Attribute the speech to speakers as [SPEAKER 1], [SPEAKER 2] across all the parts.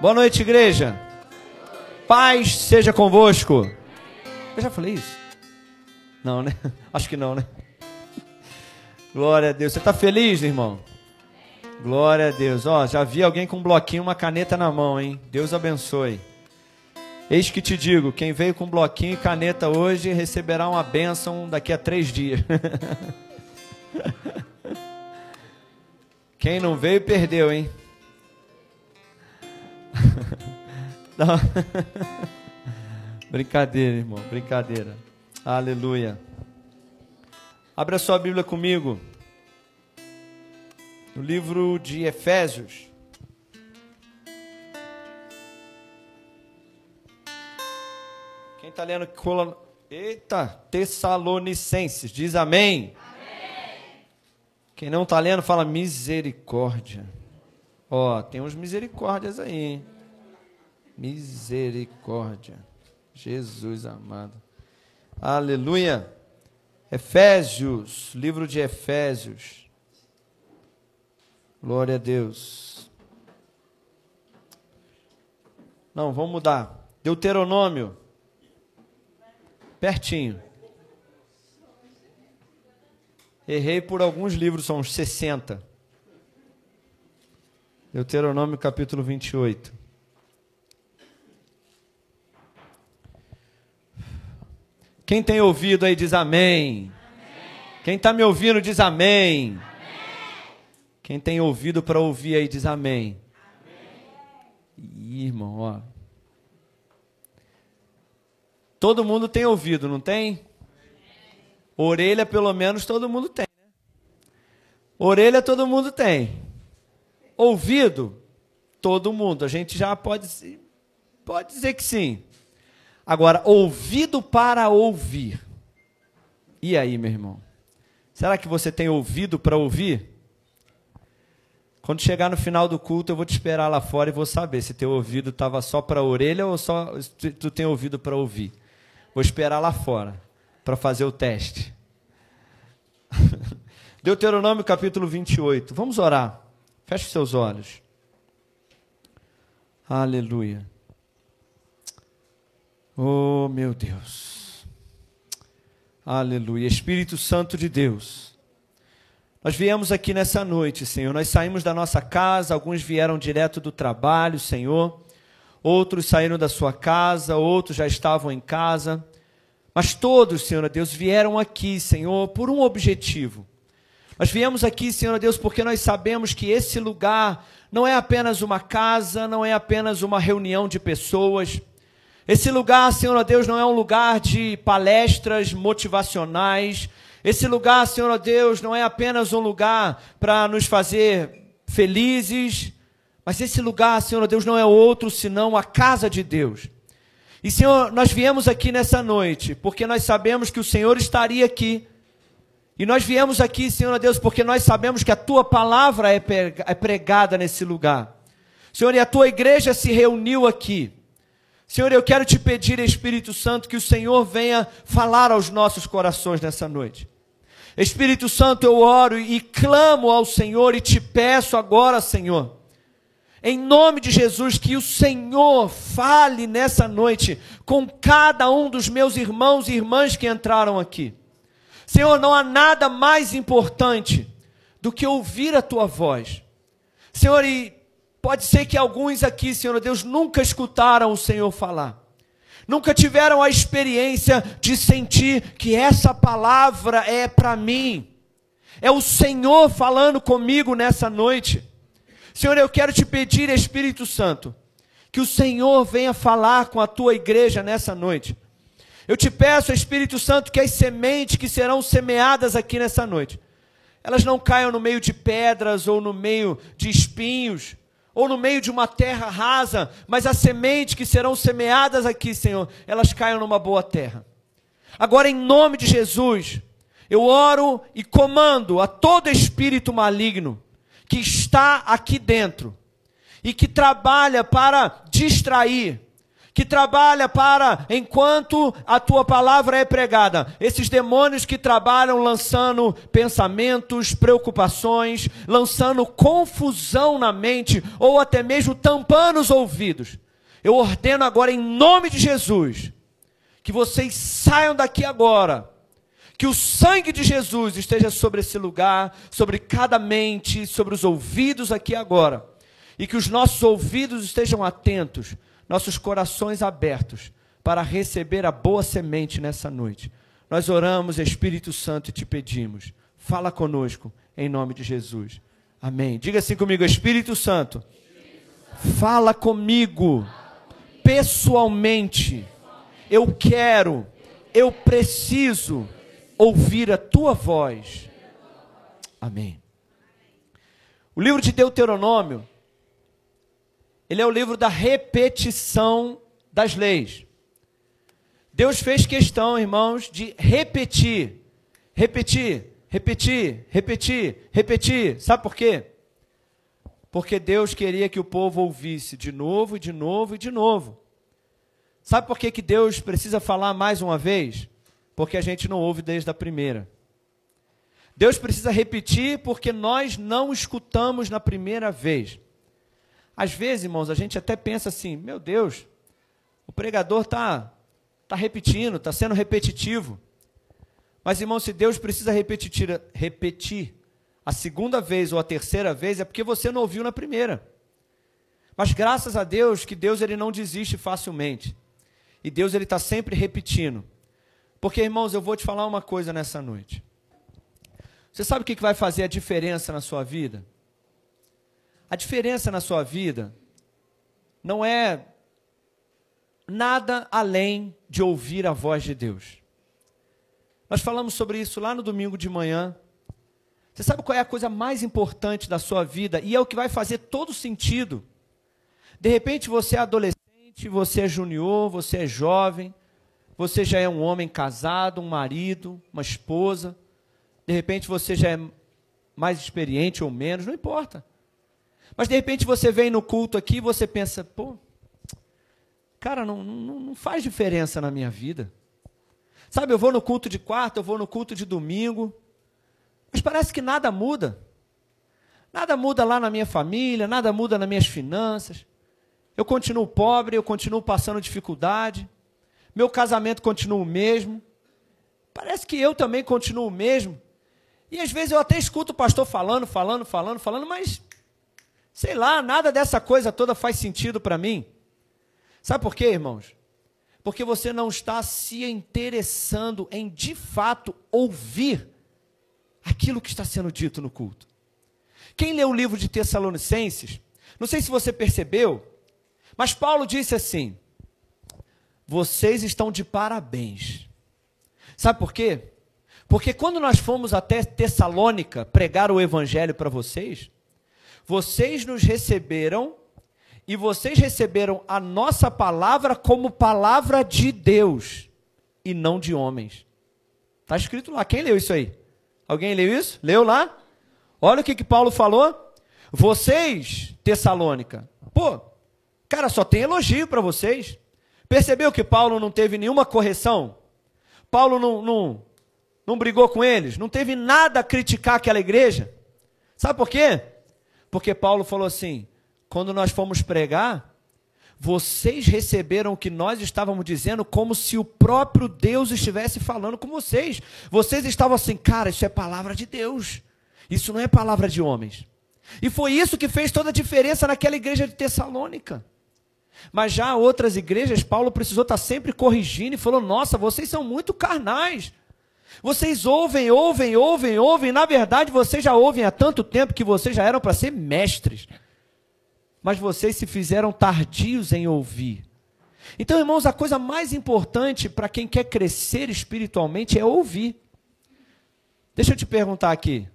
[SPEAKER 1] Boa noite, igreja. Paz seja convosco. Eu já falei isso? Não, né? Acho que não, né? Glória a Deus. Você está feliz, irmão? Glória a Deus. Ó, já vi alguém com um bloquinho, uma caneta na mão, hein? Deus abençoe. Eis que te digo: quem veio com bloquinho e caneta hoje receberá uma bênção daqui a três dias. quem não veio, perdeu, hein? Não. Brincadeira, irmão, brincadeira. Aleluia. Abra sua Bíblia comigo. No livro de Efésios. Quem está lendo? Eita, Tessalonicenses. Diz amém. amém. Quem não está lendo, fala misericórdia. Ó, tem uns misericórdias aí. Hein? Misericórdia. Jesus amado. Aleluia. Efésios, livro de Efésios. Glória a Deus. Não, vamos mudar. Deuteronômio. Pertinho. Errei por alguns livros, são uns 60. Deuteronômio capítulo 28. Quem tem ouvido aí diz amém. amém. Quem está me ouvindo diz amém. amém. Quem tem ouvido para ouvir aí diz amém. amém. Ih, irmão, ó. Todo mundo tem ouvido, não tem? Orelha, pelo menos, todo mundo tem. Né? Orelha, todo mundo tem. Ouvido, todo mundo. A gente já pode, pode dizer que sim. Agora, ouvido para ouvir. E aí, meu irmão? Será que você tem ouvido para ouvir? Quando chegar no final do culto, eu vou te esperar lá fora e vou saber se teu ouvido estava só para a orelha ou só tu tem ouvido para ouvir. Vou esperar lá fora para fazer o teste. Deuteronômio capítulo 28. Vamos orar. Feche seus olhos. Aleluia. Oh, meu Deus. Aleluia. Espírito Santo de Deus. Nós viemos aqui nessa noite, Senhor. Nós saímos da nossa casa, alguns vieram direto do trabalho, Senhor. Outros saíram da sua casa, outros já estavam em casa. Mas todos, Senhor Deus, vieram aqui, Senhor, por um objetivo. Nós viemos aqui, Senhor Deus, porque nós sabemos que esse lugar não é apenas uma casa, não é apenas uma reunião de pessoas esse lugar, Senhor Deus, não é um lugar de palestras motivacionais. Esse lugar, Senhor Deus, não é apenas um lugar para nos fazer felizes, mas esse lugar, Senhor Deus, não é outro senão a casa de Deus. E, Senhor, nós viemos aqui nessa noite porque nós sabemos que o Senhor estaria aqui. E nós viemos aqui, Senhor Deus, porque nós sabemos que a tua palavra é, é pregada nesse lugar. Senhor, e a tua igreja se reuniu aqui. Senhor, eu quero te pedir, Espírito Santo, que o Senhor venha falar aos nossos corações nessa noite. Espírito Santo, eu oro e clamo ao Senhor e te peço agora, Senhor, em nome de Jesus, que o Senhor fale nessa noite com cada um dos meus irmãos e irmãs que entraram aqui. Senhor, não há nada mais importante do que ouvir a tua voz. Senhor, e Pode ser que alguns aqui, Senhor Deus, nunca escutaram o Senhor falar. Nunca tiveram a experiência de sentir que essa palavra é para mim. É o Senhor falando comigo nessa noite. Senhor, eu quero te pedir, Espírito Santo, que o Senhor venha falar com a tua igreja nessa noite. Eu te peço, Espírito Santo, que as sementes que serão semeadas aqui nessa noite, elas não caiam no meio de pedras ou no meio de espinhos, ou no meio de uma terra rasa, mas as sementes que serão semeadas aqui, Senhor, elas caiam numa boa terra. Agora, em nome de Jesus, eu oro e comando a todo espírito maligno que está aqui dentro e que trabalha para distrair, que trabalha para enquanto a tua palavra é pregada. Esses demônios que trabalham lançando pensamentos, preocupações, lançando confusão na mente ou até mesmo tampando os ouvidos. Eu ordeno agora em nome de Jesus que vocês saiam daqui agora. Que o sangue de Jesus esteja sobre esse lugar, sobre cada mente, sobre os ouvidos aqui agora. E que os nossos ouvidos estejam atentos nossos corações abertos para receber a boa semente nessa noite. Nós oramos, Espírito Santo, e te pedimos, fala conosco, em nome de Jesus. Amém. Diga assim comigo, Espírito Santo, fala comigo, pessoalmente. Eu quero, eu preciso ouvir a tua voz. Amém. O livro de Deuteronômio ele é o livro da repetição das leis. Deus fez questão, irmãos, de repetir, repetir, repetir, repetir, repetir. Sabe por quê? Porque Deus queria que o povo ouvisse de novo, e de novo e de novo. Sabe por que, que Deus precisa falar mais uma vez? Porque a gente não ouve desde a primeira. Deus precisa repetir porque nós não escutamos na primeira vez. Às vezes, irmãos, a gente até pensa assim: meu Deus, o pregador está tá repetindo, está sendo repetitivo. Mas, irmão, se Deus precisa repetir, repetir a segunda vez ou a terceira vez, é porque você não ouviu na primeira. Mas graças a Deus que Deus ele não desiste facilmente. E Deus ele está sempre repetindo. Porque, irmãos, eu vou te falar uma coisa nessa noite. Você sabe o que vai fazer a diferença na sua vida? A diferença na sua vida não é nada além de ouvir a voz de Deus. Nós falamos sobre isso lá no domingo de manhã. Você sabe qual é a coisa mais importante da sua vida e é o que vai fazer todo sentido. De repente você é adolescente, você é junior, você é jovem, você já é um homem casado, um marido, uma esposa. De repente você já é mais experiente ou menos, não importa. Mas de repente você vem no culto aqui e você pensa, pô, cara, não, não, não faz diferença na minha vida. Sabe, eu vou no culto de quarta, eu vou no culto de domingo, mas parece que nada muda. Nada muda lá na minha família, nada muda nas minhas finanças. Eu continuo pobre, eu continuo passando dificuldade. Meu casamento continua o mesmo. Parece que eu também continuo o mesmo. E às vezes eu até escuto o pastor falando, falando, falando, falando, mas Sei lá, nada dessa coisa toda faz sentido para mim. Sabe por quê, irmãos? Porque você não está se interessando em de fato ouvir aquilo que está sendo dito no culto. Quem leu o livro de Tessalonicenses, não sei se você percebeu, mas Paulo disse assim: vocês estão de parabéns. Sabe por quê? Porque quando nós fomos até Tessalônica pregar o evangelho para vocês, vocês nos receberam e vocês receberam a nossa palavra como palavra de Deus e não de homens. Está escrito lá. Quem leu isso aí? Alguém leu isso? Leu lá? Olha o que, que Paulo falou. Vocês, Tessalônica, pô, cara, só tem elogio para vocês. Percebeu que Paulo não teve nenhuma correção? Paulo não, não, não brigou com eles? Não teve nada a criticar aquela igreja? Sabe por quê? Porque Paulo falou assim: quando nós fomos pregar, vocês receberam o que nós estávamos dizendo como se o próprio Deus estivesse falando com vocês. Vocês estavam assim, cara, isso é palavra de Deus. Isso não é palavra de homens. E foi isso que fez toda a diferença naquela igreja de Tessalônica. Mas já outras igrejas, Paulo precisou estar sempre corrigindo e falou: Nossa, vocês são muito carnais. Vocês ouvem, ouvem, ouvem, ouvem. Na verdade, vocês já ouvem há tanto tempo que vocês já eram para ser mestres. Mas vocês se fizeram tardios em ouvir. Então, irmãos, a coisa mais importante para quem quer crescer espiritualmente é ouvir. Deixa eu te perguntar aqui.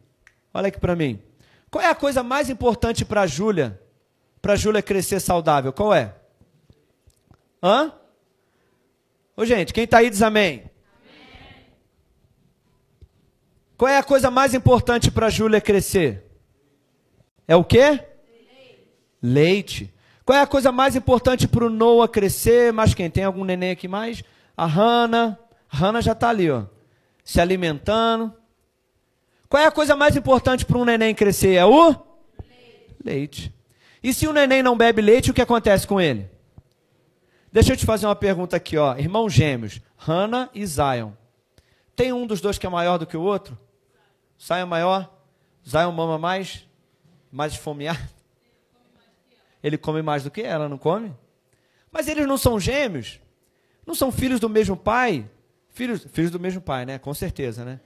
[SPEAKER 1] Olha aqui para mim. Qual é a coisa mais importante para a Júlia? Para a Júlia crescer saudável? Qual é? Hã? Ô, gente, quem está aí diz amém. Qual é a coisa mais importante para a Júlia crescer? É o quê? Leite. Qual é a coisa mais importante para o Noah crescer? Mas quem? Tem algum neném aqui mais? A Hannah. A já está ali, ó, se alimentando. Qual é a coisa mais importante para um neném crescer? É o leite. leite. E se o neném não bebe leite, o que acontece com ele? Deixa eu te fazer uma pergunta aqui, ó. Irmãos gêmeos, Hannah e Zion. Tem um dos dois que é maior do que o outro? É maior? Zion mama mais? Mais esfomeado? Ele come mais do que ela, não come? Mas eles não são gêmeos? Não são filhos do mesmo pai? Filhos, filhos do mesmo pai, né? Com certeza, né?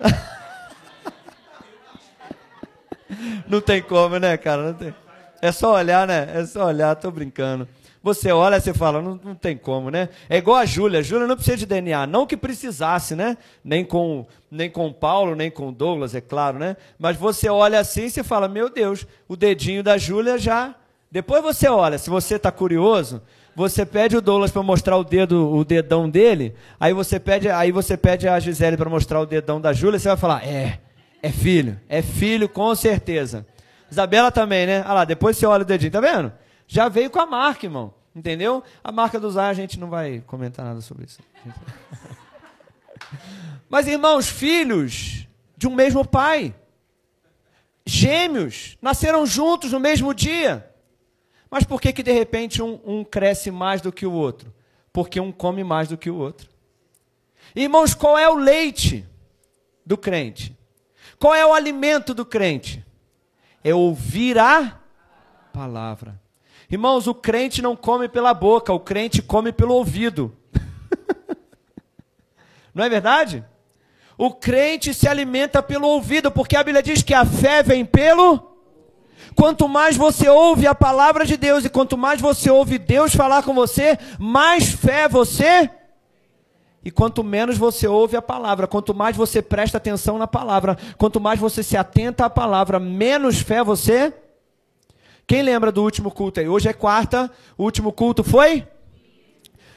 [SPEAKER 1] não tem como, né, cara? Não tem. É só olhar, né? É só olhar, tô brincando. Você olha, você fala, não, não tem como, né? É igual a Júlia. Júlia não precisa de DNA. Não que precisasse, né? Nem com, nem com Paulo, nem com Douglas, é claro, né? Mas você olha assim e você fala, meu Deus, o dedinho da Júlia já. Depois você olha, se você está curioso, você pede o Douglas para mostrar o dedo, o dedão dele, aí você pede, aí você pede a Gisele para mostrar o dedão da Júlia, você vai falar, é, é filho, é filho com certeza. Isabela também, né? Olha lá, depois você olha o dedinho, tá vendo? Já veio com a marca, irmão. Entendeu? A marca do Zay, a gente não vai comentar nada sobre isso. Mas, irmãos, filhos de um mesmo pai, gêmeos, nasceram juntos no mesmo dia. Mas por que, que de repente um, um cresce mais do que o outro? Porque um come mais do que o outro. Irmãos, qual é o leite do crente? Qual é o alimento do crente? É ouvir a palavra. Irmãos, o crente não come pela boca, o crente come pelo ouvido. não é verdade? O crente se alimenta pelo ouvido, porque a Bíblia diz que a fé vem pelo. Quanto mais você ouve a palavra de Deus e quanto mais você ouve Deus falar com você, mais fé você. E quanto menos você ouve a palavra, quanto mais você presta atenção na palavra, quanto mais você se atenta à palavra, menos fé você quem lembra do último culto aí? Hoje é quarta, o último culto foi?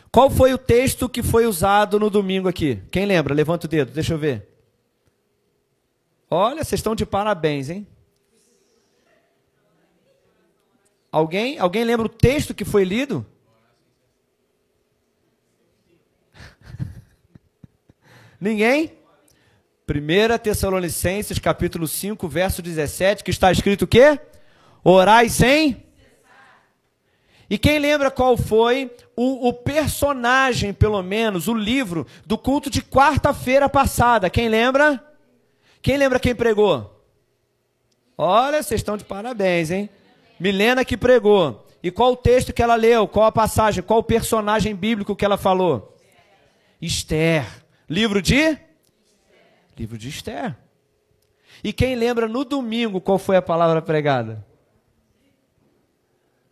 [SPEAKER 1] Qual foi o texto que foi usado no domingo aqui? Quem lembra? Levanta o dedo, deixa eu ver. Olha, vocês estão de parabéns, hein? Alguém? Alguém lembra o texto que foi lido? Ninguém? 1 Tessalonicenses, capítulo 5, verso 17, que está escrito o quê? Orai sem. E quem lembra qual foi o, o, personagem, pelo menos, o livro do culto de quarta-feira passada? Quem lembra? Quem lembra quem pregou? Olha, vocês estão de parabéns, hein? Milena que pregou. E qual o texto que ela leu? Qual a passagem? Qual o personagem bíblico que ela falou? Esther. Livro de? Livro de Esther. E quem lembra no domingo qual foi a palavra pregada?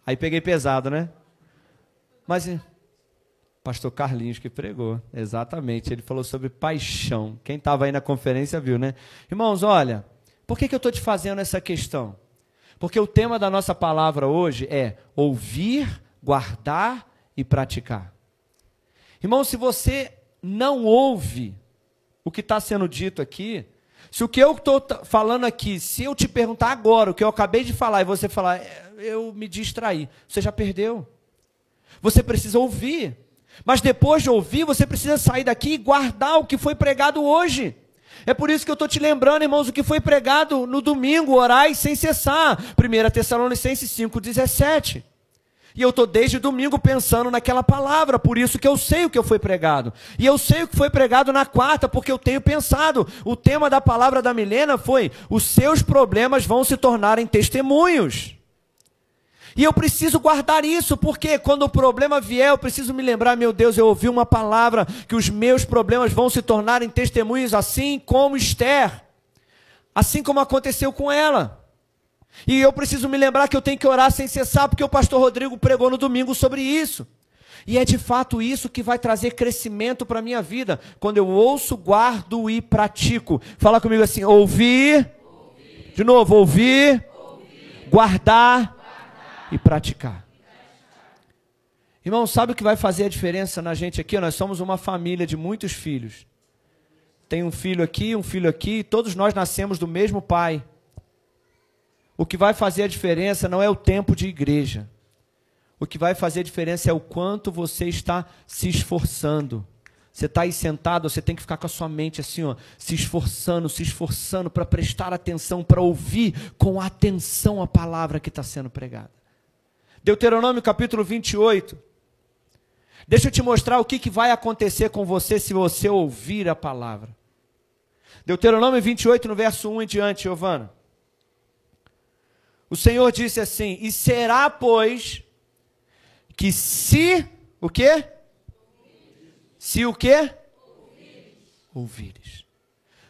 [SPEAKER 1] Aí peguei pesado, né? Mas pastor Carlinhos que pregou, exatamente. Ele falou sobre paixão. Quem estava aí na conferência viu, né? Irmãos, olha, por que, que eu estou te fazendo essa questão? Porque o tema da nossa palavra hoje é ouvir, guardar e praticar. Irmão, se você não ouve o que está sendo dito aqui, se o que eu estou falando aqui, se eu te perguntar agora o que eu acabei de falar e você falar, é, eu me distraí, você já perdeu. Você precisa ouvir. Mas depois de ouvir, você precisa sair daqui e guardar o que foi pregado hoje. É por isso que eu estou te lembrando, irmãos, o que foi pregado no domingo, orai sem cessar. 1 Tessalonicenses 5,17. E eu estou desde domingo pensando naquela palavra, por isso que eu sei o que foi pregado. E eu sei o que foi pregado na quarta, porque eu tenho pensado. O tema da palavra da Milena foi: os seus problemas vão se tornarem testemunhos. E eu preciso guardar isso, porque quando o problema vier, eu preciso me lembrar, meu Deus, eu ouvi uma palavra que os meus problemas vão se tornarem testemunhos, assim como Esther, assim como aconteceu com ela. E eu preciso me lembrar que eu tenho que orar sem cessar, porque o pastor Rodrigo pregou no domingo sobre isso. E é de fato isso que vai trazer crescimento para a minha vida, quando eu ouço, guardo e pratico. Fala comigo assim: ouvir, ouvir. de novo, ouvir, ouvir. Guardar, guardar, e praticar. Irmão, sabe o que vai fazer a diferença na gente aqui? Nós somos uma família de muitos filhos. Tem um filho aqui, um filho aqui, todos nós nascemos do mesmo pai. O que vai fazer a diferença não é o tempo de igreja. O que vai fazer a diferença é o quanto você está se esforçando. Você está aí sentado, você tem que ficar com a sua mente assim, ó, se esforçando, se esforçando para prestar atenção, para ouvir com atenção a palavra que está sendo pregada. Deuteronômio capítulo 28. Deixa eu te mostrar o que, que vai acontecer com você se você ouvir a palavra. Deuteronômio 28, no verso 1 em diante, Giovana. O Senhor disse assim: E será, pois, que se o quê? Se o quê? Ouvires. Ouvires.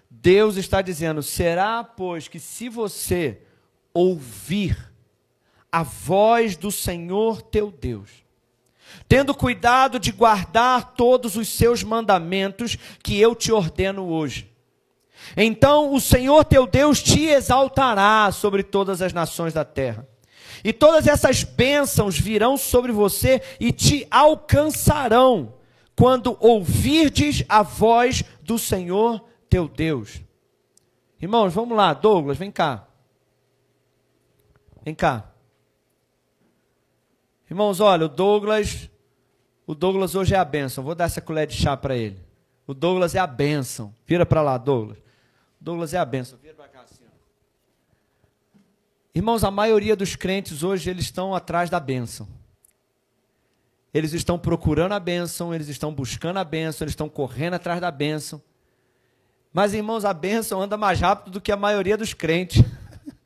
[SPEAKER 1] Deus está dizendo: será, pois, que se você ouvir a voz do Senhor teu Deus, tendo cuidado de guardar todos os seus mandamentos que eu te ordeno hoje, então o Senhor teu Deus te exaltará sobre todas as nações da terra. E todas essas bênçãos virão sobre você e te alcançarão quando ouvirdes a voz do Senhor teu Deus. Irmãos, vamos lá, Douglas, vem cá. Vem cá. Irmãos, olha, o Douglas, o Douglas hoje é a bênção. Vou dar essa colher de chá para ele. O Douglas é a bênção. Vira para lá, Douglas. Douglas é a bênção. Vira para cá assim. Irmãos, a maioria dos crentes hoje eles estão atrás da bênção. Eles estão procurando a bênção, eles estão buscando a bênção, eles estão correndo atrás da bênção. Mas, irmãos, a bênção anda mais rápido do que a maioria dos crentes.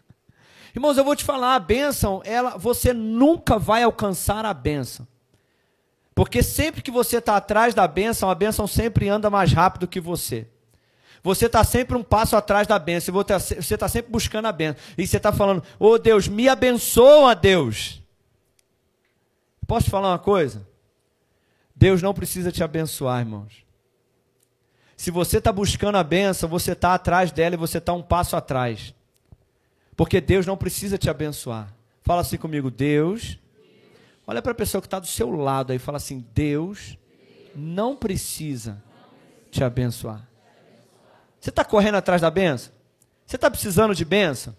[SPEAKER 1] irmãos, eu vou te falar, a bênção, ela, você nunca vai alcançar a bênção. Porque sempre que você está atrás da bênção, a bênção sempre anda mais rápido que você. Você está sempre um passo atrás da bênção. Você está sempre buscando a bênção. E você está falando, oh Deus, me abençoa, Deus. Posso te falar uma coisa? Deus não precisa te abençoar, irmãos. Se você está buscando a benção, você está atrás dela e você está um passo atrás. Porque Deus não precisa te abençoar. Fala assim comigo, Deus. Olha para a pessoa que está do seu lado aí, fala assim: Deus não precisa te abençoar. Você está correndo atrás da benção? Você está precisando de benção?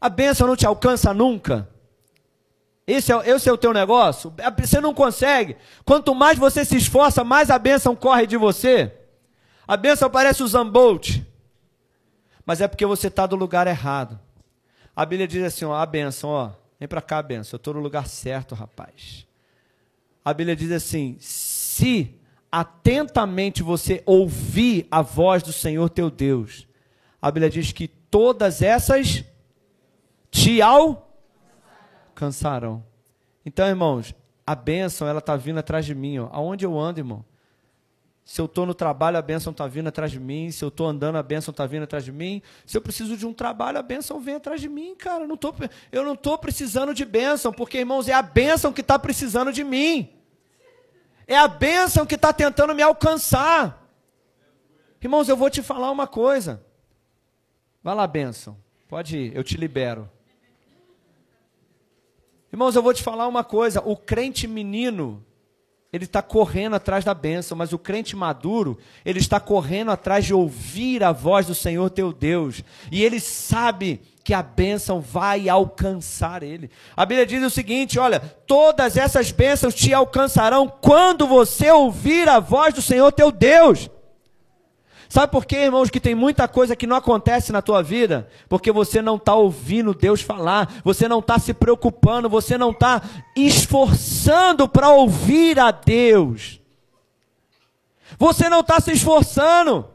[SPEAKER 1] A benção não te alcança nunca. Esse é, esse é o teu negócio? Você não consegue. Quanto mais você se esforça, mais a bênção corre de você. A bênção parece o Zambolt. Mas é porque você está do lugar errado. A Bíblia diz assim: ó, a bênção, ó, vem para cá, a bênção. Eu estou no lugar certo, rapaz. A Bíblia diz assim: se atentamente você ouvir a voz do Senhor teu Deus, a Bíblia diz que todas essas te ao cansarão. Então, irmãos, a bênção, ela está vindo atrás de mim. Ó. Aonde eu ando, irmão? Se eu estou no trabalho, a bênção está vindo atrás de mim. Se eu estou andando, a bênção está vindo atrás de mim. Se eu preciso de um trabalho, a bênção vem atrás de mim, cara. Eu não tô, eu não estou precisando de bênção, porque, irmãos, é a bênção que está precisando de mim. É a bênção que está tentando me alcançar. Irmãos, eu vou te falar uma coisa. Vai lá, bênção. Pode ir, eu te libero. Irmãos, eu vou te falar uma coisa: o crente menino, ele está correndo atrás da bênção, mas o crente maduro, ele está correndo atrás de ouvir a voz do Senhor teu Deus, e ele sabe que a bênção vai alcançar ele. A Bíblia diz o seguinte: olha, todas essas bênçãos te alcançarão quando você ouvir a voz do Senhor teu Deus. Sabe por quê, irmãos, que tem muita coisa que não acontece na tua vida? Porque você não está ouvindo Deus falar, você não está se preocupando, você não está esforçando para ouvir a Deus. Você não está se esforçando,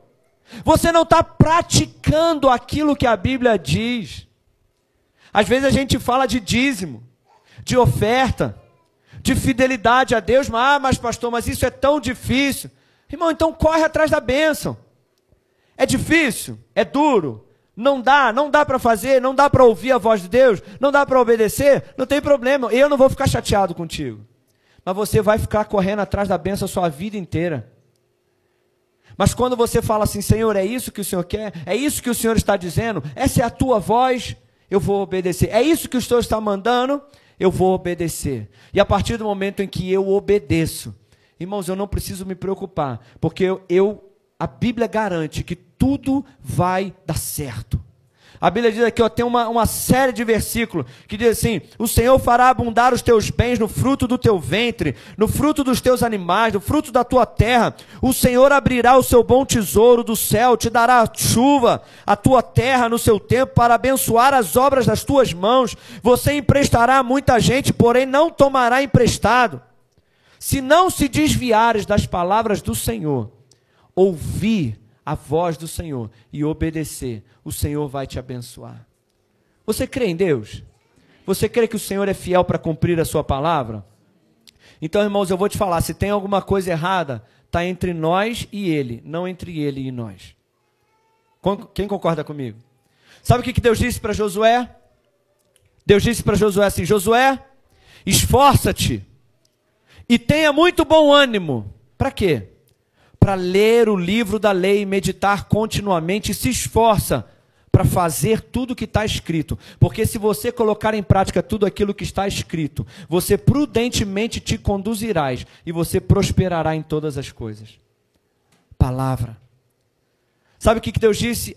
[SPEAKER 1] você não está praticando aquilo que a Bíblia diz. Às vezes a gente fala de dízimo, de oferta, de fidelidade a Deus, mas, ah, mas pastor, mas isso é tão difícil. Irmão, então corre atrás da bênção. É difícil, é duro, não dá, não dá para fazer, não dá para ouvir a voz de Deus, não dá para obedecer, não tem problema, eu não vou ficar chateado contigo. Mas você vai ficar correndo atrás da bênção a sua vida inteira. Mas quando você fala assim, Senhor, é isso que o Senhor quer, é isso que o Senhor está dizendo, essa é a tua voz, eu vou obedecer. É isso que o Senhor está mandando, eu vou obedecer. E a partir do momento em que eu obedeço, irmãos, eu não preciso me preocupar, porque eu, eu a Bíblia garante que tudo vai dar certo. A Bíblia diz aqui, ó, tem uma, uma série de versículos que diz assim: O Senhor fará abundar os teus bens no fruto do teu ventre, no fruto dos teus animais, no fruto da tua terra. O Senhor abrirá o seu bom tesouro do céu, te dará chuva, a tua terra no seu tempo, para abençoar as obras das tuas mãos. Você emprestará a muita gente, porém não tomará emprestado. Se não se desviares das palavras do Senhor, ouvir a voz do Senhor e obedecer, o Senhor vai te abençoar. Você crê em Deus? Você crê que o Senhor é fiel para cumprir a sua palavra? Então, irmãos, eu vou te falar: se tem alguma coisa errada, está entre nós e Ele, não entre Ele e nós. Quem concorda comigo? Sabe o que Deus disse para Josué? Deus disse para Josué assim: Josué, esforça-te e tenha muito bom ânimo. Para quê? Para ler o livro da lei e meditar continuamente e se esforça para fazer tudo o que está escrito. Porque se você colocar em prática tudo aquilo que está escrito, você prudentemente te conduzirás e você prosperará em todas as coisas. Palavra. Sabe o que Deus disse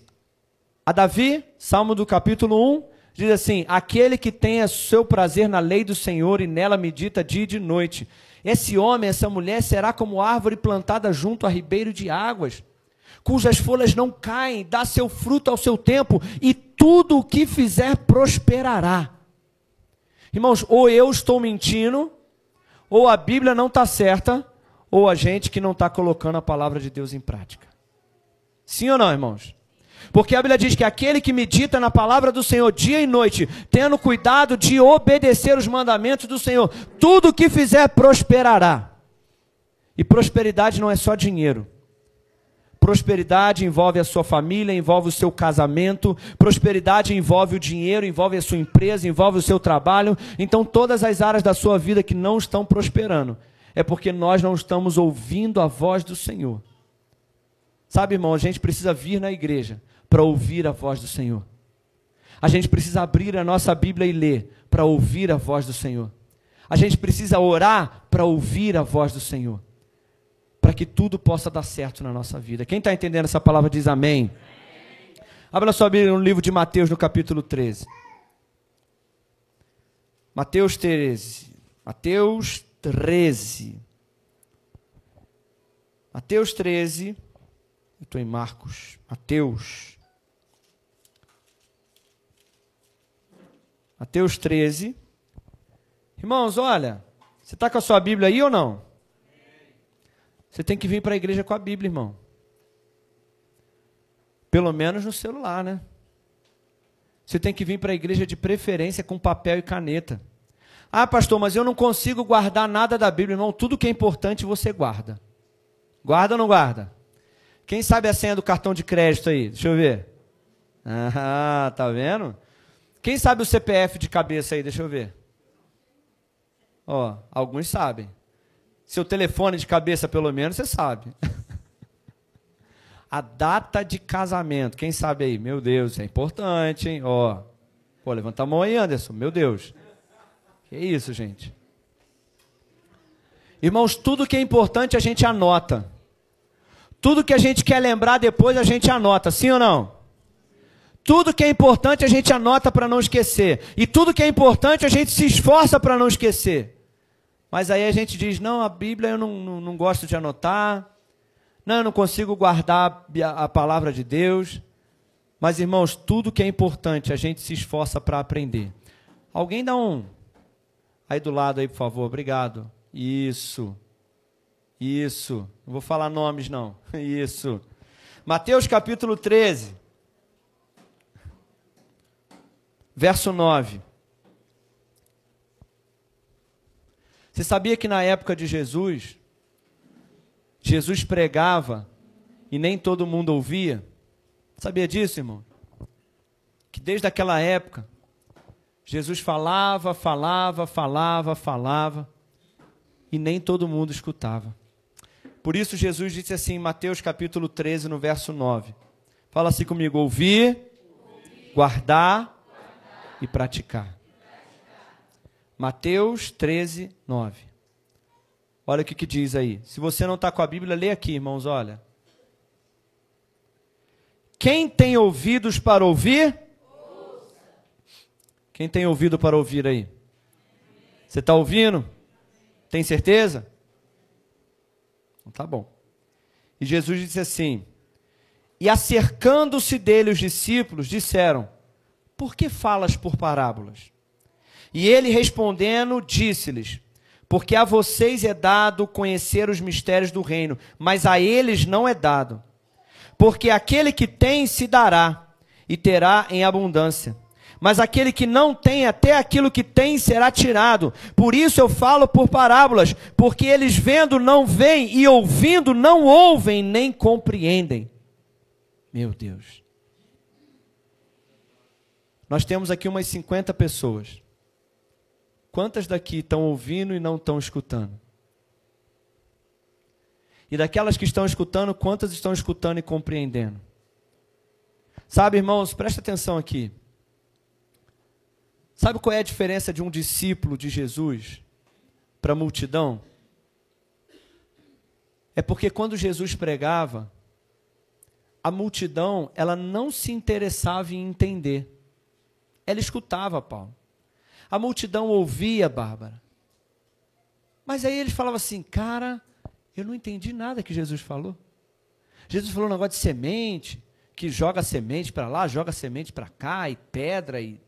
[SPEAKER 1] a Davi? Salmo do capítulo 1. Diz assim: Aquele que tenha seu prazer na lei do Senhor e nela medita dia e de noite, esse homem, essa mulher será como árvore plantada junto a ribeiro de águas, cujas folhas não caem, dá seu fruto ao seu tempo, e tudo o que fizer prosperará. Irmãos, ou eu estou mentindo, ou a Bíblia não está certa, ou a gente que não está colocando a palavra de Deus em prática. Sim ou não, irmãos? Porque a Bíblia diz que aquele que medita na palavra do Senhor dia e noite, tendo cuidado de obedecer os mandamentos do Senhor, tudo o que fizer prosperará. E prosperidade não é só dinheiro. Prosperidade envolve a sua família, envolve o seu casamento, prosperidade envolve o dinheiro, envolve a sua empresa, envolve o seu trabalho. Então, todas as áreas da sua vida que não estão prosperando, é porque nós não estamos ouvindo a voz do Senhor. Sabe, irmão, a gente precisa vir na igreja para ouvir a voz do Senhor. A gente precisa abrir a nossa Bíblia e ler para ouvir a voz do Senhor. A gente precisa orar para ouvir a voz do Senhor. Para que tudo possa dar certo na nossa vida. Quem está entendendo essa palavra diz amém. Abra sua Bíblia no livro de Mateus, no capítulo 13. Mateus 13. Mateus 13. Mateus 13. Eu estou em Marcos. Mateus Mateus 13. Irmãos, olha, você está com a sua Bíblia aí ou não? Você tem que vir para a igreja com a Bíblia, irmão. Pelo menos no celular, né? Você tem que vir para a igreja de preferência com papel e caneta. Ah, pastor, mas eu não consigo guardar nada da Bíblia, irmão. Tudo que é importante você guarda. Guarda ou não guarda? Quem sabe a senha do cartão de crédito aí? Deixa eu ver. Ah, tá vendo? Quem sabe o CPF de cabeça aí? Deixa eu ver. Ó, alguns sabem. Seu telefone de cabeça, pelo menos, você sabe. A data de casamento, quem sabe aí? Meu Deus, é importante, hein? Ó. Pô, levanta a mão aí, Anderson. Meu Deus. Que isso, gente? Irmãos, tudo que é importante a gente anota. Tudo que a gente quer lembrar depois a gente anota, sim ou não? Tudo que é importante a gente anota para não esquecer. E tudo que é importante a gente se esforça para não esquecer. Mas aí a gente diz: não, a Bíblia eu não, não, não gosto de anotar. Não, eu não consigo guardar a palavra de Deus. Mas, irmãos, tudo que é importante a gente se esforça para aprender. Alguém dá um. Aí do lado aí, por favor. Obrigado. Isso. Isso. Não vou falar nomes, não. Isso. Mateus capítulo 13. Verso 9. Você sabia que na época de Jesus, Jesus pregava e nem todo mundo ouvia? Sabia disso, irmão? Que desde aquela época, Jesus falava, falava, falava, falava e nem todo mundo escutava. Por isso Jesus disse assim em Mateus capítulo 13, no verso 9. Fala assim comigo: ouvir, guardar e praticar. Mateus 13, 9. Olha o que, que diz aí. Se você não está com a Bíblia, lê aqui, irmãos, olha. Quem tem ouvidos para ouvir, Quem tem ouvido para ouvir aí? Você está ouvindo? Tem certeza? Então, tá bom. E Jesus disse assim: E acercando-se dele os discípulos, disseram: Por que falas por parábolas? E ele respondendo, disse-lhes: Porque a vocês é dado conhecer os mistérios do reino, mas a eles não é dado. Porque aquele que tem se dará, e terá em abundância mas aquele que não tem, até aquilo que tem será tirado. Por isso eu falo por parábolas, porque eles vendo não veem e ouvindo não ouvem nem compreendem. Meu Deus. Nós temos aqui umas 50 pessoas. Quantas daqui estão ouvindo e não estão escutando? E daquelas que estão escutando, quantas estão escutando e compreendendo? Sabe, irmãos, presta atenção aqui. Sabe qual é a diferença de um discípulo de Jesus para a multidão? É porque quando Jesus pregava, a multidão ela não se interessava em entender. Ela escutava Paulo. A multidão ouvia Bárbara. Mas aí eles falavam assim, cara, eu não entendi nada que Jesus falou. Jesus falou um negócio de semente, que joga semente para lá, joga semente para cá, e pedra, e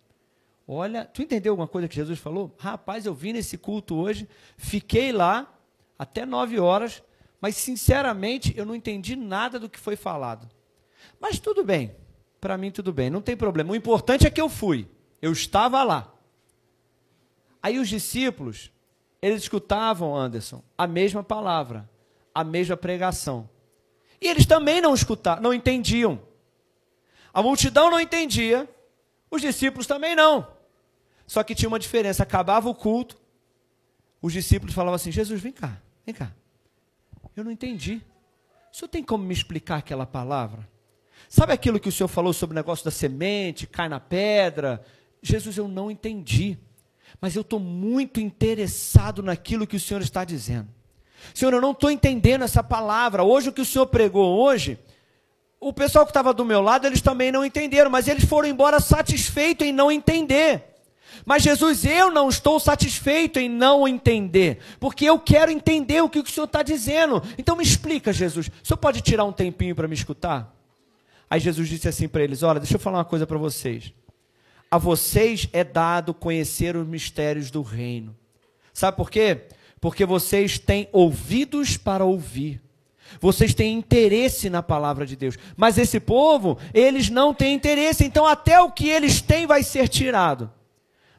[SPEAKER 1] Olha, tu entendeu alguma coisa que Jesus falou? Rapaz, eu vim nesse culto hoje, fiquei lá até nove horas, mas sinceramente eu não entendi nada do que foi falado. Mas tudo bem, para mim tudo bem, não tem problema. O importante é que eu fui, eu estava lá. Aí os discípulos, eles escutavam, Anderson, a mesma palavra, a mesma pregação. E eles também não escutavam, não entendiam. A multidão não entendia, os discípulos também não. Só que tinha uma diferença: acabava o culto, os discípulos falavam assim: Jesus, vem cá, vem cá. Eu não entendi. O senhor tem como me explicar aquela palavra? Sabe aquilo que o senhor falou sobre o negócio da semente, cai na pedra? Jesus, eu não entendi. Mas eu estou muito interessado naquilo que o senhor está dizendo. Senhor, eu não estou entendendo essa palavra. Hoje, o que o senhor pregou hoje, o pessoal que estava do meu lado, eles também não entenderam, mas eles foram embora satisfeitos em não entender. Mas Jesus, eu não estou satisfeito em não entender, porque eu quero entender o que o Senhor está dizendo. Então me explica, Jesus. O Senhor pode tirar um tempinho para me escutar? Aí Jesus disse assim para eles: Olha, deixa eu falar uma coisa para vocês. A vocês é dado conhecer os mistérios do reino. Sabe por quê? Porque vocês têm ouvidos para ouvir. Vocês têm interesse na palavra de Deus. Mas esse povo, eles não têm interesse. Então, até o que eles têm vai ser tirado.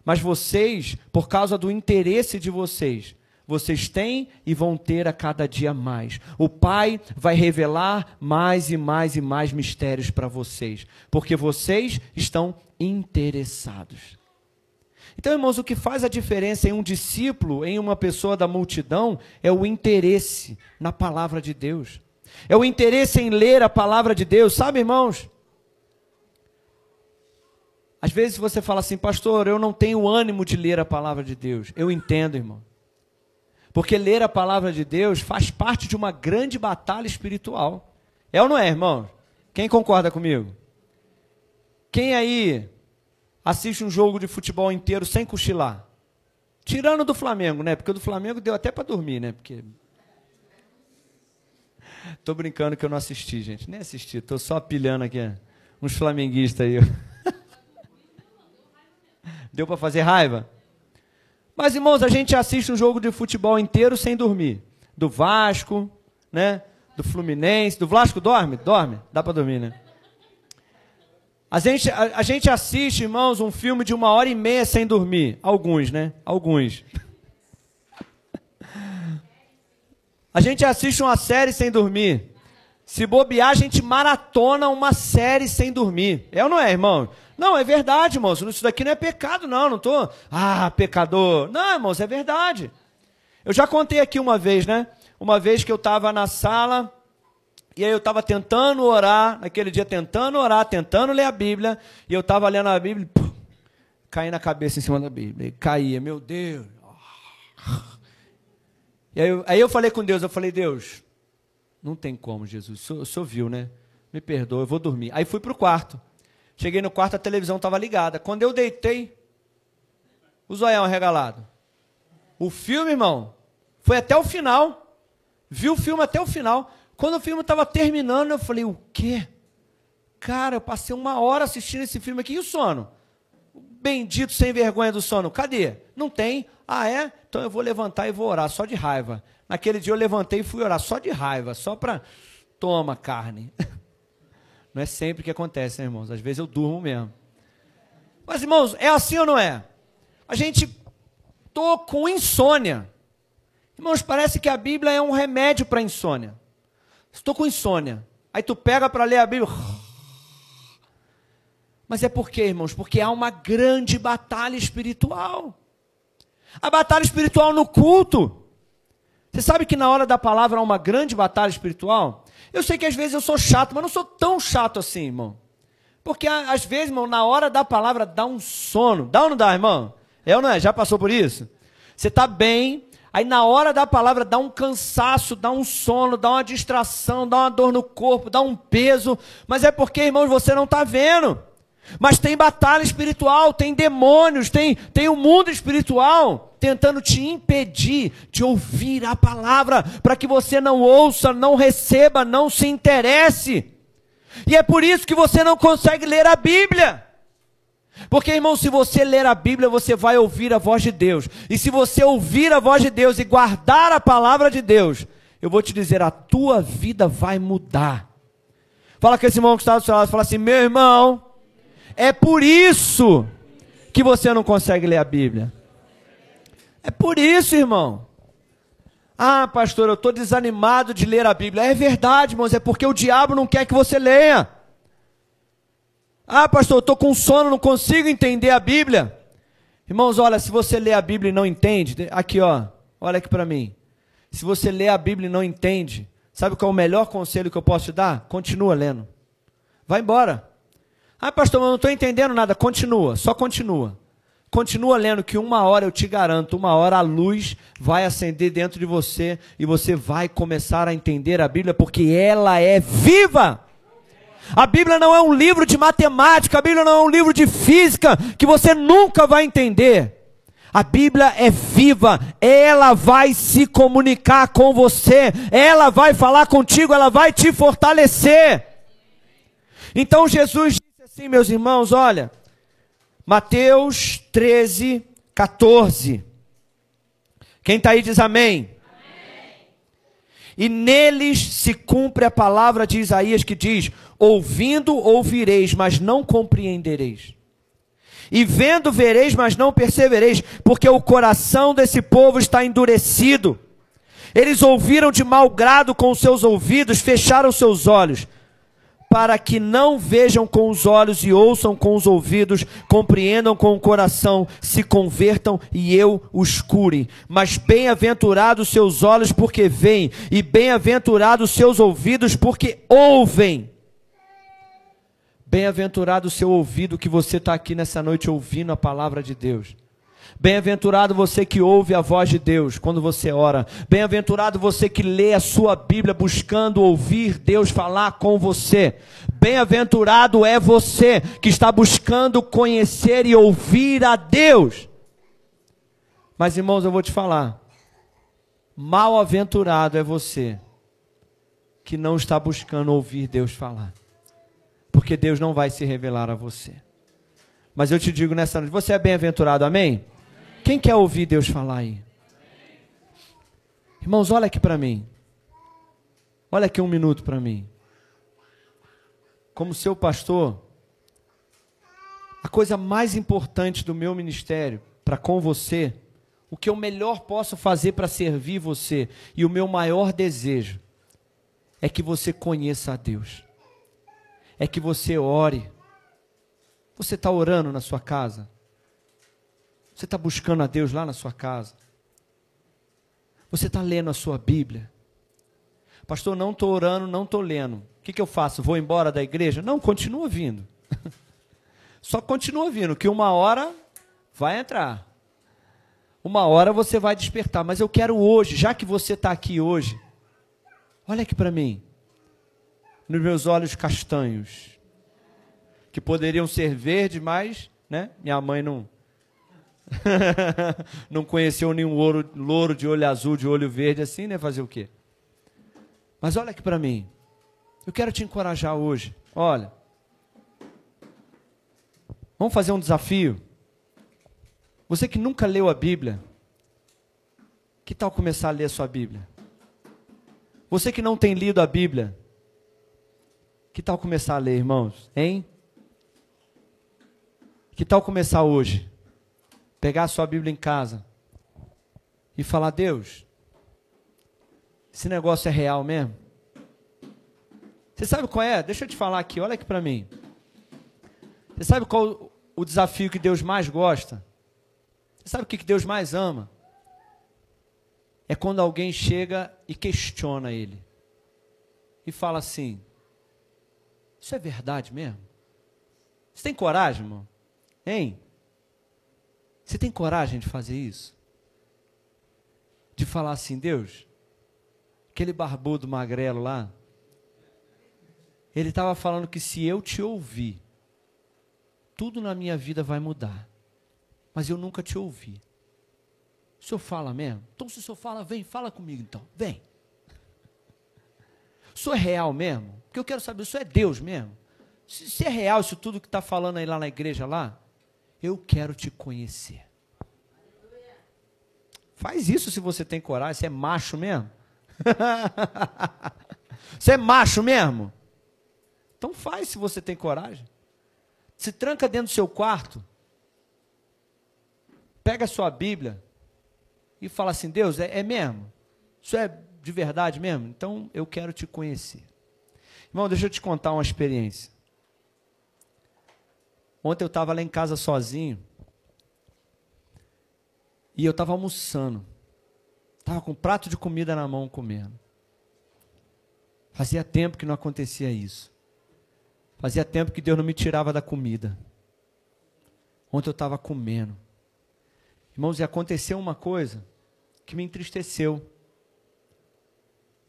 [SPEAKER 1] Mas vocês, por causa do interesse de vocês, vocês têm e vão ter a cada dia mais. O Pai vai revelar mais e mais e mais mistérios para vocês, porque vocês estão interessados. Então, irmãos, o que faz a diferença em um discípulo, em uma pessoa da multidão, é o interesse na palavra de Deus. É o interesse em ler a palavra de Deus. Sabe, irmãos? Às vezes você fala assim, pastor, eu não tenho ânimo de ler a palavra de Deus. Eu entendo, irmão. Porque ler a palavra de Deus faz parte de uma grande batalha espiritual. É ou não é, irmão? Quem concorda comigo? Quem aí assiste um jogo de futebol inteiro sem cochilar? Tirando do Flamengo, né? Porque o do Flamengo deu até para dormir, né? Porque Tô brincando que eu não assisti, gente. Nem assisti, tô só pilhando aqui uns flamenguistas aí. Deu para fazer raiva? Mas, irmãos, a gente assiste um jogo de futebol inteiro sem dormir. Do Vasco, né? Do Fluminense. Do Vasco dorme? Dorme? Dá para dormir, né? A gente, a, a, gente assiste, irmãos, um filme de uma hora e meia sem dormir. Alguns, né? Alguns. A gente assiste uma série sem dormir. Se bobear, a gente maratona uma série sem dormir. É ou não é, irmão? Não, é verdade, irmãos. Isso daqui não é pecado, não. Não estou, ah, pecador. Não, irmãos, é verdade. Eu já contei aqui uma vez, né? Uma vez que eu estava na sala e aí eu estava tentando orar, naquele dia tentando orar, tentando ler a Bíblia, e eu estava lendo a Bíblia, e caí na cabeça em cima da Bíblia, e caía, meu Deus. E aí, eu, aí eu falei com Deus, eu falei, Deus, não tem como, Jesus, o senhor viu, né? Me perdoa, eu vou dormir. Aí fui para o quarto. Cheguei no quarto, a televisão estava ligada. Quando eu deitei, O zoião regalado. O filme, irmão, foi até o final. Viu o filme até o final. Quando o filme estava terminando, eu falei, o quê? Cara, eu passei uma hora assistindo esse filme aqui. E o sono? Bendito sem vergonha do sono. Cadê? Não tem. Ah, é? Então eu vou levantar e vou orar, só de raiva. Naquele dia eu levantei e fui orar, só de raiva, só para. Toma carne. Não é sempre que acontece, né, irmãos? Às vezes eu durmo mesmo. Mas, irmãos, é assim ou não é? A gente tô com insônia. Irmãos, parece que a Bíblia é um remédio para insônia. Estou com insônia. Aí tu pega para ler a Bíblia. Mas é por quê, irmãos? Porque há uma grande batalha espiritual. A batalha espiritual no culto. Você sabe que na hora da palavra há uma grande batalha espiritual? Eu sei que às vezes eu sou chato, mas não sou tão chato assim, irmão. Porque às vezes, irmão, na hora da palavra dá um sono. Dá ou não dá, irmão? É ou não é? Já passou por isso? Você está bem, aí na hora da palavra dá um cansaço, dá um sono, dá uma distração, dá uma dor no corpo, dá um peso. Mas é porque, irmãos, você não está vendo. Mas tem batalha espiritual, tem demônios, tem, tem o um mundo espiritual tentando te impedir de ouvir a palavra, para que você não ouça, não receba, não se interesse. E é por isso que você não consegue ler a Bíblia. Porque, irmão, se você ler a Bíblia, você vai ouvir a voz de Deus. E se você ouvir a voz de Deus e guardar a palavra de Deus, eu vou te dizer, a tua vida vai mudar. Fala com esse irmão que está do seu lado, fala assim, meu irmão, é por isso que você não consegue ler a Bíblia. É por isso, irmão. Ah, pastor, eu estou desanimado de ler a Bíblia. É verdade, irmãos, é porque o diabo não quer que você leia. Ah, pastor, eu estou com sono, não consigo entender a Bíblia. Irmãos, olha, se você lê a Bíblia e não entende, aqui ó, olha aqui para mim. Se você lê a Bíblia e não entende, sabe qual é o melhor conselho que eu posso te dar? Continua lendo. Vai embora. Ah, pastor, eu não estou entendendo nada. Continua, só continua. Continua lendo que uma hora eu te garanto, uma hora a luz vai acender dentro de você e você vai começar a entender a Bíblia porque ela é viva. A Bíblia não é um livro de matemática, a Bíblia não é um livro de física que você nunca vai entender. A Bíblia é viva, ela vai se comunicar com você, ela vai falar contigo, ela vai te fortalecer. Então Jesus Sim, meus irmãos, olha, Mateus 13, 14. Quem está aí diz amém. amém. E neles se cumpre a palavra de Isaías que diz: Ouvindo ouvireis, mas não compreendereis. E vendo vereis, mas não percebereis, porque o coração desse povo está endurecido. Eles ouviram de mau grado com os seus ouvidos, fecharam seus olhos para que não vejam com os olhos e ouçam com os ouvidos, compreendam com o coração, se convertam e eu os cure. Mas bem-aventurados seus olhos porque veem, e bem-aventurados seus ouvidos porque ouvem. Bem-aventurado o seu ouvido que você está aqui nessa noite ouvindo a palavra de Deus. Bem-aventurado você que ouve a voz de Deus quando você ora. Bem-aventurado você que lê a sua Bíblia buscando ouvir Deus falar com você. Bem-aventurado é você que está buscando conhecer e ouvir a Deus. Mas irmãos, eu vou te falar. Mal-aventurado é você que não está buscando ouvir Deus falar. Porque Deus não vai se revelar a você. Mas eu te digo nessa noite, você é bem-aventurado, amém? Quem quer ouvir Deus falar aí? Irmãos, olha aqui para mim. Olha aqui um minuto para mim. Como seu pastor, a coisa mais importante do meu ministério para com você, o que eu melhor posso fazer para servir você e o meu maior desejo é que você conheça a Deus. É que você ore. Você está orando na sua casa? Você está buscando a Deus lá na sua casa? Você está lendo a sua Bíblia? Pastor, não estou orando, não estou lendo. O que, que eu faço? Vou embora da igreja? Não, continua vindo. Só continua vindo, que uma hora vai entrar. Uma hora você vai despertar. Mas eu quero hoje, já que você está aqui hoje, olha aqui para mim. Nos meus olhos castanhos, que poderiam ser verdes, mas né, minha mãe não, não conheceu nenhum ouro, louro de olho azul, de olho verde assim, né? Fazer o quê? Mas olha aqui para mim. Eu quero te encorajar hoje. Olha. Vamos fazer um desafio. Você que nunca leu a Bíblia, que tal começar a ler a sua Bíblia? Você que não tem lido a Bíblia, que tal começar a ler, irmãos? Hein? Que tal começar hoje? Pegar a sua Bíblia em casa e falar: Deus, esse negócio é real mesmo? Você sabe qual é? Deixa eu te falar aqui, olha aqui para mim. Você sabe qual o desafio que Deus mais gosta? Você sabe o que Deus mais ama? É quando alguém chega e questiona ele. E fala assim: Isso é verdade mesmo? Você tem coragem, irmão? Hein? Você tem coragem de fazer isso? De falar assim, Deus, aquele barbudo magrelo lá, ele estava falando que se eu te ouvir, tudo na minha vida vai mudar. Mas eu nunca te ouvi. O senhor fala mesmo? Então, se o senhor fala, vem, fala comigo então. Vem. O senhor é real mesmo? Porque eu quero saber, o senhor é Deus mesmo? Se, se é real isso tudo que está falando aí lá na igreja lá, eu quero te conhecer. Faz isso se você tem coragem, você é macho mesmo. você é macho mesmo? Então faz se você tem coragem. Se tranca dentro do seu quarto. Pega a sua Bíblia e fala assim: Deus, é, é mesmo? Isso é de verdade mesmo? Então eu quero te conhecer. Irmão, deixa eu te contar uma experiência. Ontem eu estava lá em casa sozinho. E eu estava almoçando. Estava com um prato de comida na mão comendo. Fazia tempo que não acontecia isso. Fazia tempo que Deus não me tirava da comida. Ontem eu estava comendo. Irmãos, e aconteceu uma coisa que me entristeceu.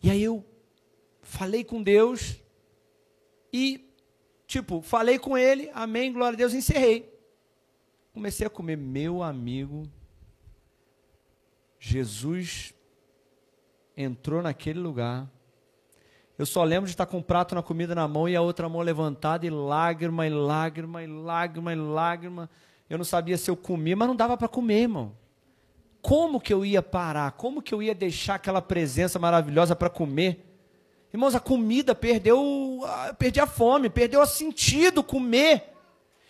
[SPEAKER 1] E aí eu falei com Deus e, tipo, falei com Ele, amém, glória a Deus, encerrei. Comecei a comer, meu amigo, Jesus entrou naquele lugar. Eu só lembro de estar com um prato na comida na mão e a outra mão levantada e lágrima, e lágrima, e lágrima, e lágrima. Eu não sabia se eu comia, mas não dava para comer, irmão. Como que eu ia parar? Como que eu ia deixar aquela presença maravilhosa para comer? Irmãos, a comida perdeu, perdi a fome, perdeu o sentido comer.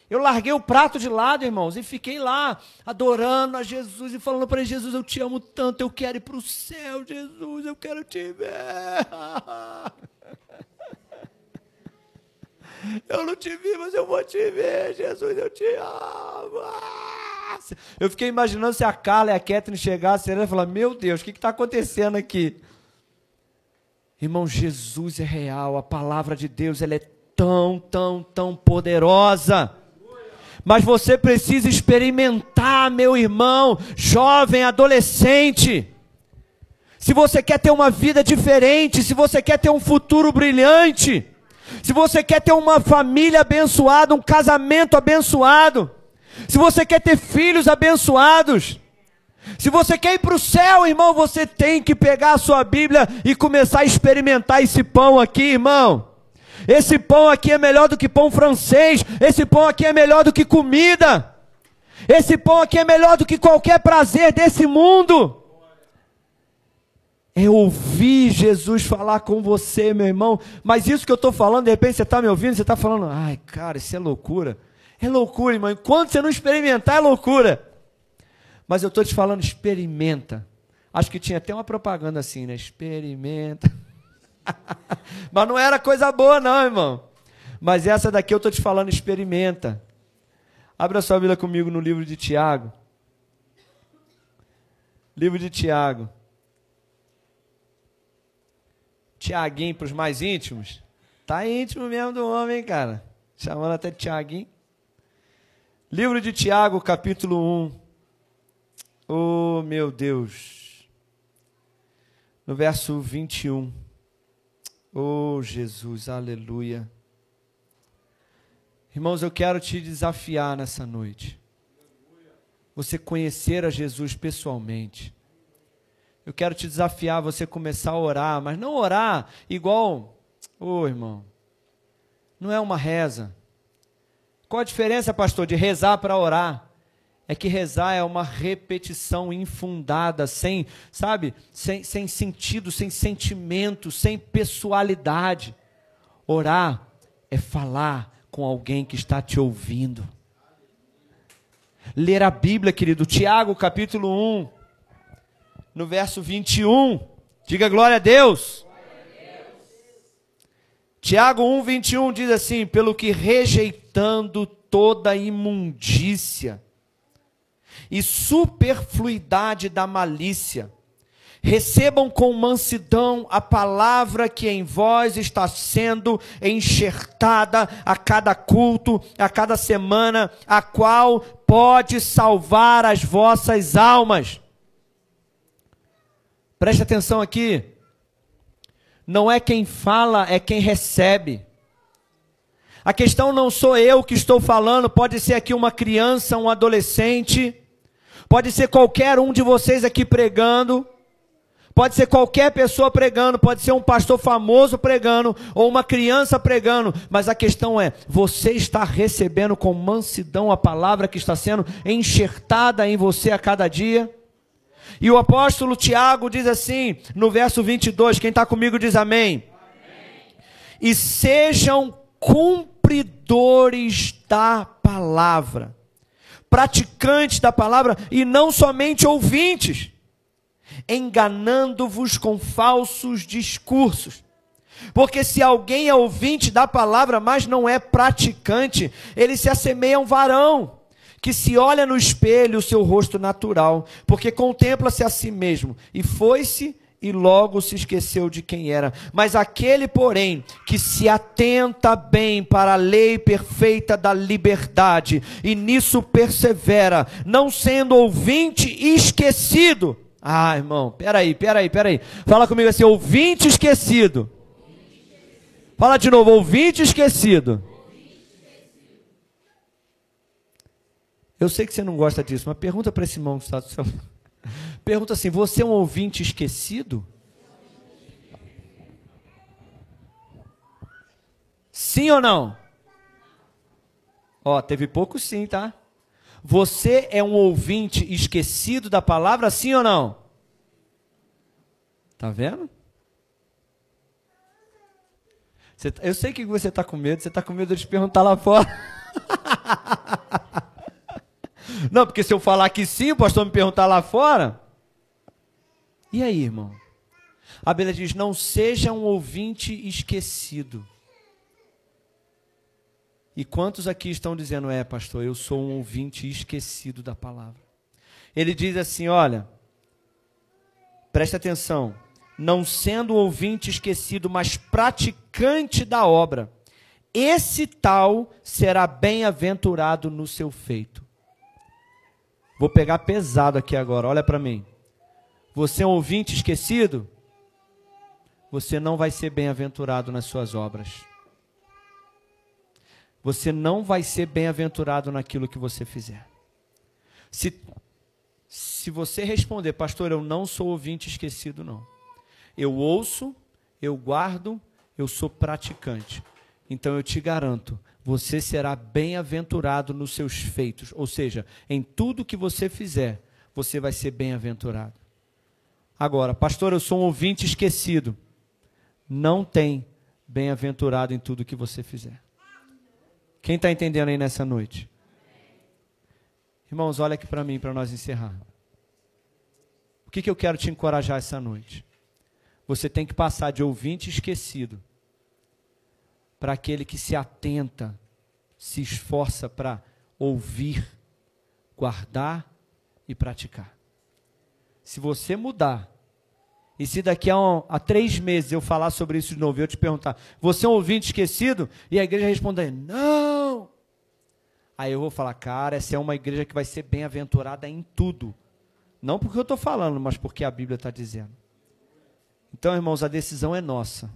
[SPEAKER 1] Eu larguei o prato de lado, irmãos, e fiquei lá adorando a Jesus e falando para Jesus: Eu te amo tanto, eu quero ir para o céu, Jesus, eu quero te ver. Eu não te vi, mas eu vou te ver, Jesus, eu te amo. Eu fiquei imaginando se a Carla e a Catherine chegassem e falar: Meu Deus, o que está acontecendo aqui? Irmão, Jesus é real, a palavra de Deus ela é tão, tão, tão poderosa mas você precisa experimentar, meu irmão, jovem, adolescente. Se você quer ter uma vida diferente, se você quer ter um futuro brilhante, se você quer ter uma família abençoada, um casamento abençoado, se você quer ter filhos abençoados, se você quer ir para o céu, irmão, você tem que pegar a sua Bíblia e começar a experimentar esse pão aqui, irmão. Esse pão aqui é melhor do que pão francês. Esse pão aqui é melhor do que comida. Esse pão aqui é melhor do que qualquer prazer desse mundo. É ouvir Jesus falar com você, meu irmão. Mas isso que eu estou falando, de repente você está me ouvindo, você está falando, ai, cara, isso é loucura. É loucura, irmão. Enquanto você não experimentar, é loucura. Mas eu estou te falando, experimenta. Acho que tinha até uma propaganda assim, né? Experimenta. Mas não era coisa boa, não, irmão. Mas essa daqui eu estou te falando, experimenta. Abra sua Bíblia comigo no livro de Tiago. Livro de Tiago. Tiaguinho para os mais íntimos. Tá íntimo mesmo do homem, cara. Chamando até Tiaguinho. Livro de Tiago, capítulo 1. Oh, meu Deus. No verso 21. Oh, Jesus, aleluia. Irmãos, eu quero te desafiar nessa noite. você conhecer a Jesus pessoalmente. Eu quero te desafiar você começar a orar, mas não orar igual, ô oh, irmão, não é uma reza. Qual a diferença, pastor, de rezar para orar? É que rezar é uma repetição infundada, sem, sabe, sem, sem sentido, sem sentimento, sem pessoalidade. Orar é falar com alguém que está te ouvindo. Ler a Bíblia, querido, Tiago capítulo 1, no verso 21. Diga glória a Deus. Tiago 1, 21 diz assim: Pelo que rejeitando toda imundícia e superfluidade da malícia, recebam com mansidão a palavra que em vós está sendo enxertada a cada culto, a cada semana, a qual pode salvar as vossas almas. Preste atenção aqui. Não é quem fala, é quem recebe. A questão não sou eu que estou falando, pode ser aqui uma criança, um adolescente, pode ser qualquer um de vocês aqui pregando, pode ser qualquer pessoa pregando, pode ser um pastor famoso pregando, ou uma criança pregando, mas a questão é: você está recebendo com mansidão a palavra que está sendo enxertada em você a cada dia? E o apóstolo Tiago diz assim, no verso 22, quem está comigo diz amém. amém. E sejam cumpridores da palavra, praticantes da palavra e não somente ouvintes, enganando-vos com falsos discursos. Porque se alguém é ouvinte da palavra, mas não é praticante, ele se assemelha a um varão que se olha no espelho o seu rosto natural, porque contempla-se a si mesmo, e foi-se e logo se esqueceu de quem era. Mas aquele, porém, que se atenta bem para a lei perfeita da liberdade, e nisso persevera, não sendo ouvinte esquecido. Ah, irmão, peraí, peraí, peraí. Fala comigo assim: ouvinte esquecido. Fala de novo, ouvinte esquecido. Eu sei que você não gosta disso, mas pergunta para esse irmão que está do seu Pergunta assim: você é um ouvinte esquecido? Sim ou não? Ó, teve pouco sim, tá? Você é um ouvinte esquecido da palavra, sim ou não? Tá vendo? Você, eu sei que você está com medo, você está com medo de perguntar lá fora. Não, porque se eu falar que sim, o pastor me perguntar lá fora. E aí, irmão? A Bíblia diz: não seja um ouvinte esquecido. E quantos aqui estão dizendo, é, pastor, eu sou um ouvinte esquecido da palavra? Ele diz assim: olha, preste atenção, não sendo ouvinte esquecido, mas praticante da obra, esse tal será bem-aventurado no seu feito. Vou pegar pesado aqui agora, olha para mim. Você é um ouvinte esquecido? Você não vai ser bem-aventurado nas suas obras. Você não vai ser bem-aventurado naquilo que você fizer. Se, se você responder, pastor, eu não sou ouvinte esquecido, não. Eu ouço, eu guardo, eu sou praticante. Então eu te garanto, você será bem-aventurado nos seus feitos. Ou seja, em tudo que você fizer, você vai ser bem-aventurado. Agora, pastor, eu sou um ouvinte esquecido. Não tem bem-aventurado em tudo que você fizer. Quem está entendendo aí nessa noite? Irmãos, olha aqui para mim para nós encerrar. O que, que eu quero te encorajar essa noite? Você tem que passar de ouvinte esquecido para aquele que se atenta, se esforça para ouvir, guardar e praticar. Se você mudar, e se daqui a, um, a três meses eu falar sobre isso de novo, eu te perguntar, você é um ouvinte esquecido? E a igreja responder, não. Aí eu vou falar, cara, essa é uma igreja que vai ser bem-aventurada em tudo. Não porque eu estou falando, mas porque a Bíblia está dizendo. Então, irmãos, a decisão é nossa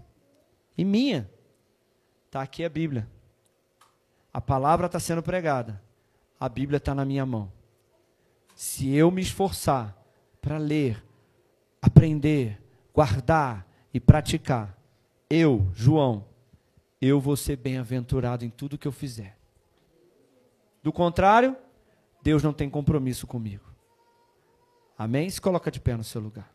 [SPEAKER 1] e minha. Está aqui a Bíblia. A palavra está sendo pregada. A Bíblia está na minha mão. se eu me esforçar para ler, aprender, guardar e praticar, eu, João, eu vou ser bem-aventurado em tudo que eu fizer. Do contrário, Deus não tem compromisso comigo. Amém? Se coloca de pé no seu lugar.